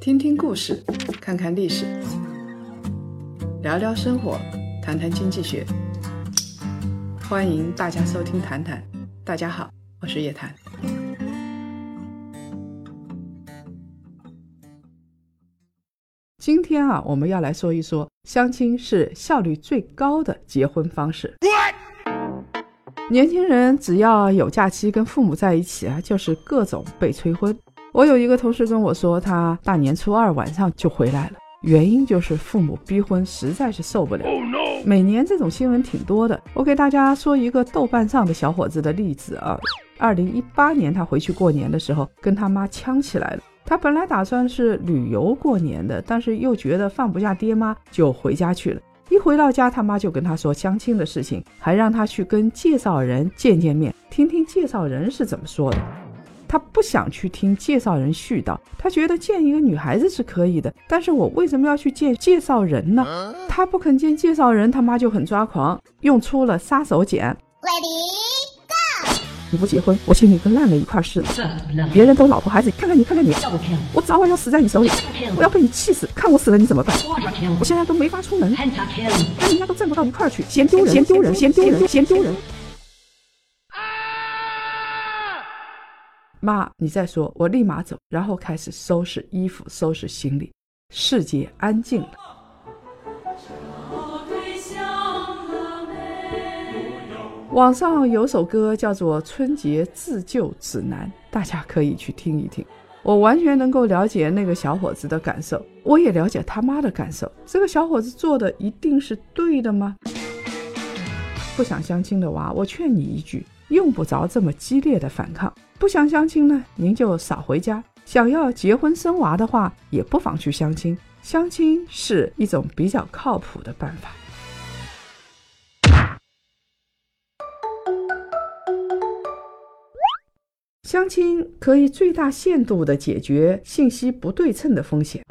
听听故事，看看历史，聊聊生活，谈谈经济学。欢迎大家收听《谈谈》，大家好，我是叶檀。今天啊，我们要来说一说相亲是效率最高的结婚方式。年轻人只要有假期跟父母在一起啊，就是各种被催婚。我有一个同事跟我说，他大年初二晚上就回来了，原因就是父母逼婚，实在是受不了。每年这种新闻挺多的。我给大家说一个豆瓣上的小伙子的例子啊，二零一八年他回去过年的时候，跟他妈呛起来了。他本来打算是旅游过年的，但是又觉得放不下爹妈，就回家去了。一回到家，他妈就跟他说相亲的事情，还让他去跟介绍人见见面，听听介绍人是怎么说的。他不想去听介绍人絮叨，他觉得见一个女孩子是可以的，但是我为什么要去见介绍人呢？他不肯见介绍人，他妈就很抓狂，用出了杀手锏。Ready go！你不结婚，我心里跟烂了一块似的。别人都老婆孩子，看看你，看看你，我早晚要死在你手里，我要被你气死。看我死了你怎么办？我现在都没法出门，跟人家都挣不到一块去，嫌丢人，嫌丢人，嫌丢人，嫌丢人。妈，你再说，我立马走，然后开始收拾衣服，收拾行李。世界安静了。网上有首歌叫做《春节自救指南》，大家可以去听一听。我完全能够了解那个小伙子的感受，我也了解他妈的感受。这个小伙子做的一定是对的吗？不想相亲的娃，我劝你一句，用不着这么激烈的反抗。不想相亲呢，您就少回家。想要结婚生娃的话，也不妨去相亲。相亲是一种比较靠谱的办法。相亲可以最大限度地解决信息不对称的风险。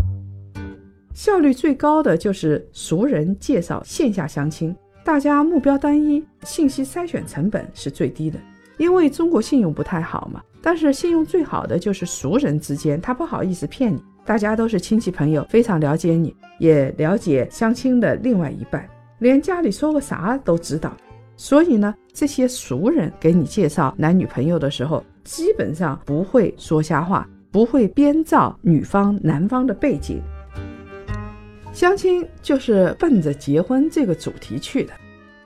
效率最高的就是熟人介绍线下相亲，大家目标单一，信息筛选成本是最低的。因为中国信用不太好嘛，但是信用最好的就是熟人之间，他不好意思骗你，大家都是亲戚朋友，非常了解你，也了解相亲的另外一半，连家里说个啥都知道。所以呢，这些熟人给你介绍男女朋友的时候，基本上不会说瞎话，不会编造女方男方的背景。相亲就是奔着结婚这个主题去的。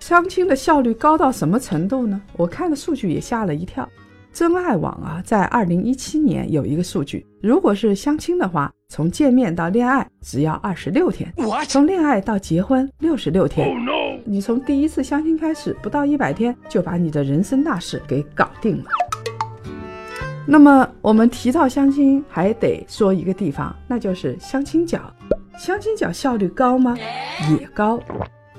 相亲的效率高到什么程度呢？我看了数据也吓了一跳。真爱网啊，在二零一七年有一个数据，如果是相亲的话，从见面到恋爱只要二十六天；从恋爱到结婚六十六天。你从第一次相亲开始，不到一百天就把你的人生大事给搞定了。那么我们提到相亲，还得说一个地方，那就是相亲角。相亲角效率高吗？也高。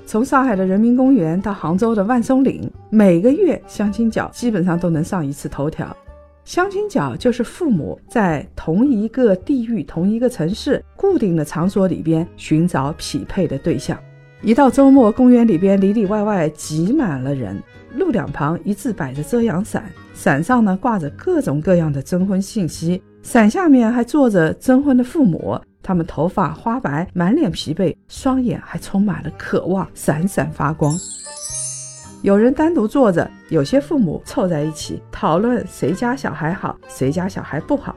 从上海的人民公园到杭州的万松岭，每个月相亲角基本上都能上一次头条。相亲角就是父母在同一个地域、同一个城市固定的场所里边寻找匹配的对象。一到周末，公园里边里里外外挤满了人，路两旁一字摆着遮阳伞，伞上呢挂着各种各样的征婚信息，伞下面还坐着征婚的父母。他们头发花白，满脸疲惫，双眼还充满了渴望，闪闪发光。有人单独坐着，有些父母凑在一起讨论谁家小孩好，谁家小孩不好。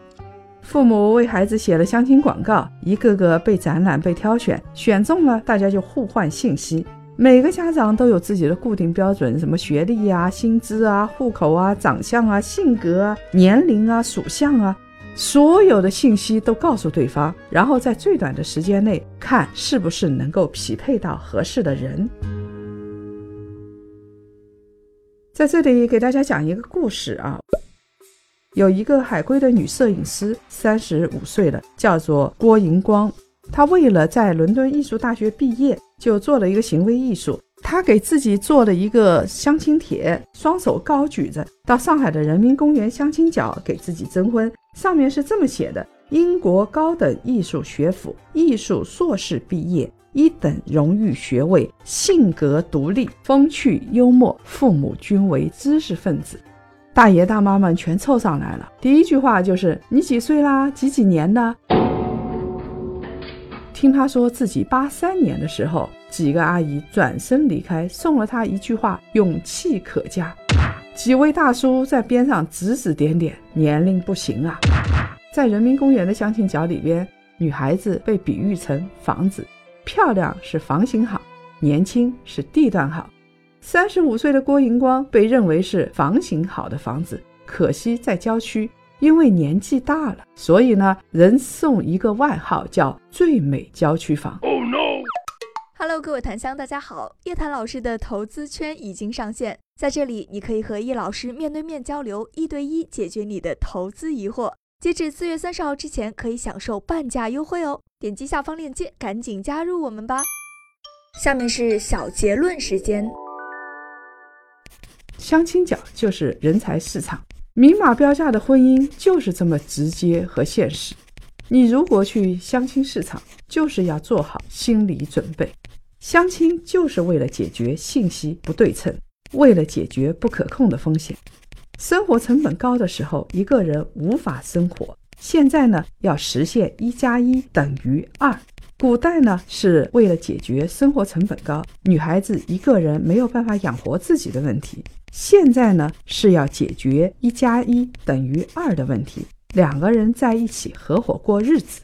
父母为孩子写了相亲广告，一个个被展览、被挑选，选中了，大家就互换信息。每个家长都有自己的固定标准，什么学历啊、薪资啊、户口啊、长相啊、性格啊、年龄啊、属相啊。所有的信息都告诉对方，然后在最短的时间内看是不是能够匹配到合适的人。在这里给大家讲一个故事啊，有一个海归的女摄影师，三十五岁了，叫做郭银光。她为了在伦敦艺术大学毕业，就做了一个行为艺术。他给自己做了一个相亲帖，双手高举着，到上海的人民公园相亲角给自己征婚。上面是这么写的：英国高等艺术学府艺术硕士毕业，一等荣誉学位，性格独立，风趣幽默，父母均为知识分子。大爷大妈们全凑上来了，第一句话就是：“你几岁啦？几几年的？”听他说自己八三年的时候，几个阿姨转身离开，送了他一句话：“勇气可嘉。”几位大叔在边上指指点点，年龄不行啊。在人民公园的相亲角里边，女孩子被比喻成房子，漂亮是房型好，年轻是地段好。三十五岁的郭银光被认为是房型好的房子，可惜在郊区，因为年纪大了，所以呢，人送一个外号叫“最美郊区房”。Oh no！Hello，各位檀香，大家好，叶檀老师的投资圈已经上线，在这里你可以和叶老师面对面交流，一对一解决你的投资疑惑。截止四月三十号之前，可以享受半价优惠哦！点击下方链接，赶紧加入我们吧。下面是小结论时间。相亲角就是人才市场，明码标价的婚姻就是这么直接和现实。你如果去相亲市场，就是要做好心理准备。相亲就是为了解决信息不对称，为了解决不可控的风险。生活成本高的时候，一个人无法生活。现在呢，要实现一加一等于二。古代呢，是为了解决生活成本高，女孩子一个人没有办法养活自己的问题。现在呢，是要解决一加一等于二的问题，两个人在一起合伙过日子。